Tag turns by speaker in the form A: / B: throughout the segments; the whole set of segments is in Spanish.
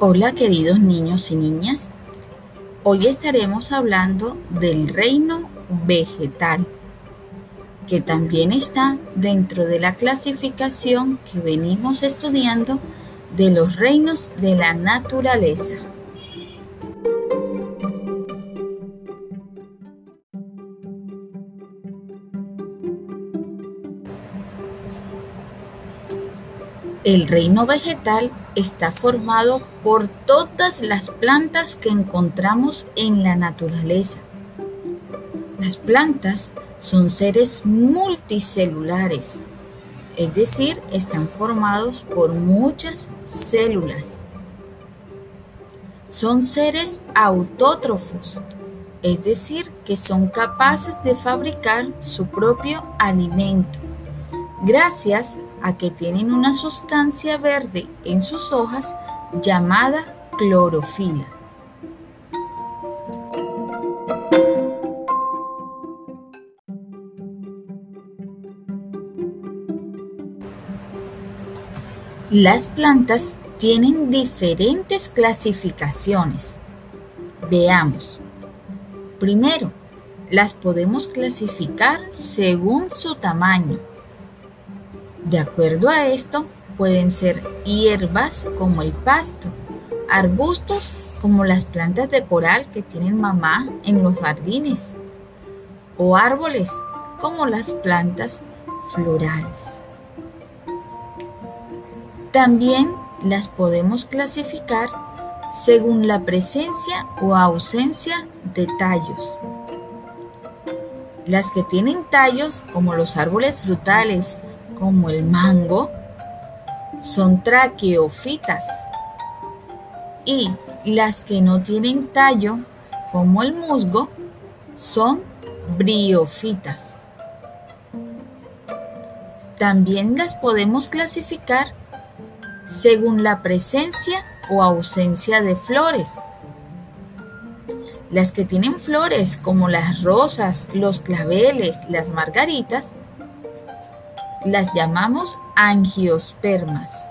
A: Hola queridos niños y niñas, hoy estaremos hablando del reino vegetal, que también está dentro de la clasificación que venimos estudiando de los reinos de la naturaleza. El reino vegetal está formado por todas las plantas que encontramos en la naturaleza. Las plantas son seres multicelulares, es decir, están formados por muchas células. Son seres autótrofos, es decir, que son capaces de fabricar su propio alimento, gracias a que tienen una sustancia verde en sus hojas llamada clorofila. Las plantas tienen diferentes clasificaciones. Veamos. Primero, las podemos clasificar según su tamaño. De acuerdo a esto, pueden ser hierbas como el pasto, arbustos como las plantas de coral que tienen mamá en los jardines, o árboles como las plantas florales. También las podemos clasificar según la presencia o ausencia de tallos. Las que tienen tallos, como los árboles frutales, como el mango, son traqueofitas y las que no tienen tallo, como el musgo, son briofitas. También las podemos clasificar según la presencia o ausencia de flores. Las que tienen flores como las rosas, los claveles, las margaritas, las llamamos angiospermas.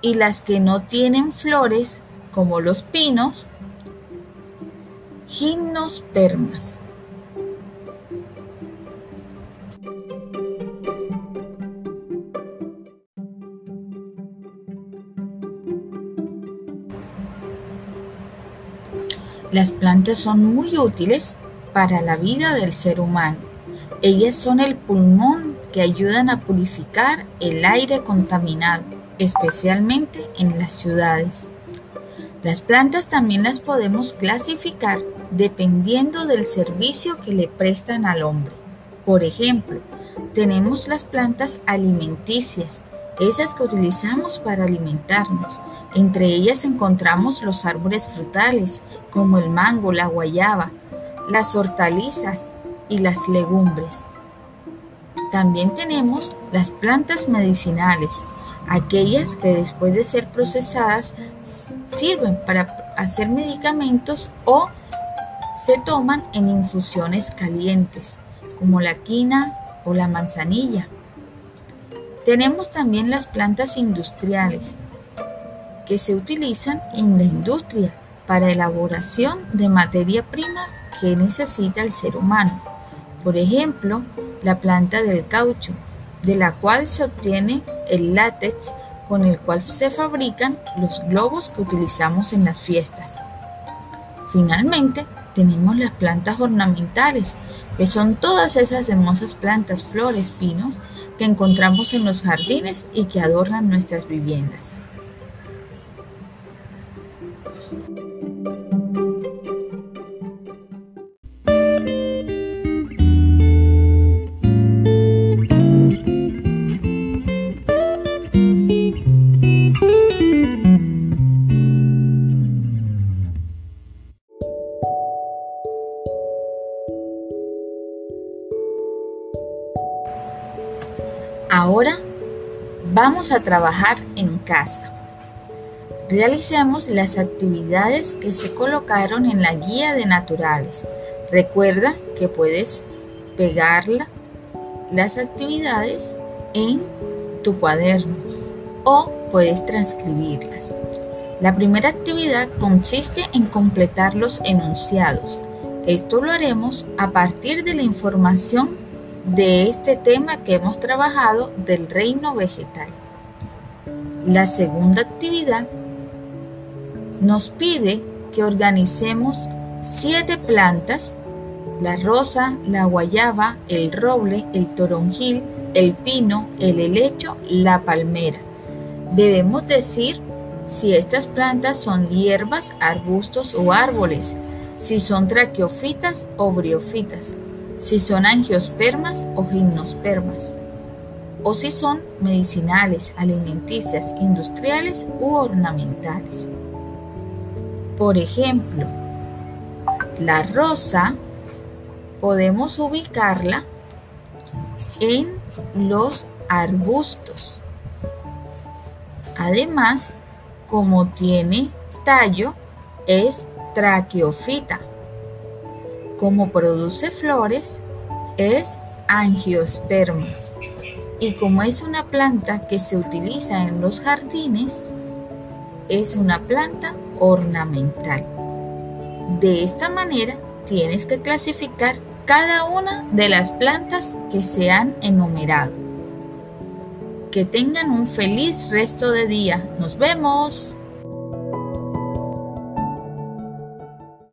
A: Y las que no tienen flores, como los pinos, gimnospermas. Las plantas son muy útiles para la vida del ser humano. Ellas son el pulmón que ayudan a purificar el aire contaminado, especialmente en las ciudades. Las plantas también las podemos clasificar dependiendo del servicio que le prestan al hombre. Por ejemplo, tenemos las plantas alimenticias, esas que utilizamos para alimentarnos. Entre ellas encontramos los árboles frutales, como el mango, la guayaba, las hortalizas y las legumbres. También tenemos las plantas medicinales, aquellas que después de ser procesadas sirven para hacer medicamentos o se toman en infusiones calientes, como la quina o la manzanilla. Tenemos también las plantas industriales, que se utilizan en la industria para elaboración de materia prima que necesita el ser humano. Por ejemplo, la planta del caucho, de la cual se obtiene el látex con el cual se fabrican los globos que utilizamos en las fiestas. Finalmente, tenemos las plantas ornamentales, que son todas esas hermosas plantas, flores, pinos que encontramos en los jardines y que adornan nuestras viviendas. Vamos a trabajar en casa. Realicemos las actividades que se colocaron en la guía de naturales. Recuerda que puedes pegarla, las actividades en tu cuaderno o puedes transcribirlas. La primera actividad consiste en completar los enunciados. Esto lo haremos a partir de la información de este tema que hemos trabajado del reino vegetal. La segunda actividad nos pide que organicemos siete plantas, la rosa, la guayaba, el roble, el toronjil, el pino, el helecho, la palmera. Debemos decir si estas plantas son hierbas, arbustos o árboles, si son traqueofitas o briofitas, si son angiospermas o gimnospermas, o si son medicinales, alimenticias, industriales u ornamentales. Por ejemplo, la rosa podemos ubicarla en los arbustos. Además, como tiene tallo, es traqueofita. Como produce flores, es angiosperma. Y como es una planta que se utiliza en los jardines, es una planta ornamental. De esta manera, tienes que clasificar cada una de las plantas que se han enumerado. Que tengan un feliz resto de día. Nos vemos.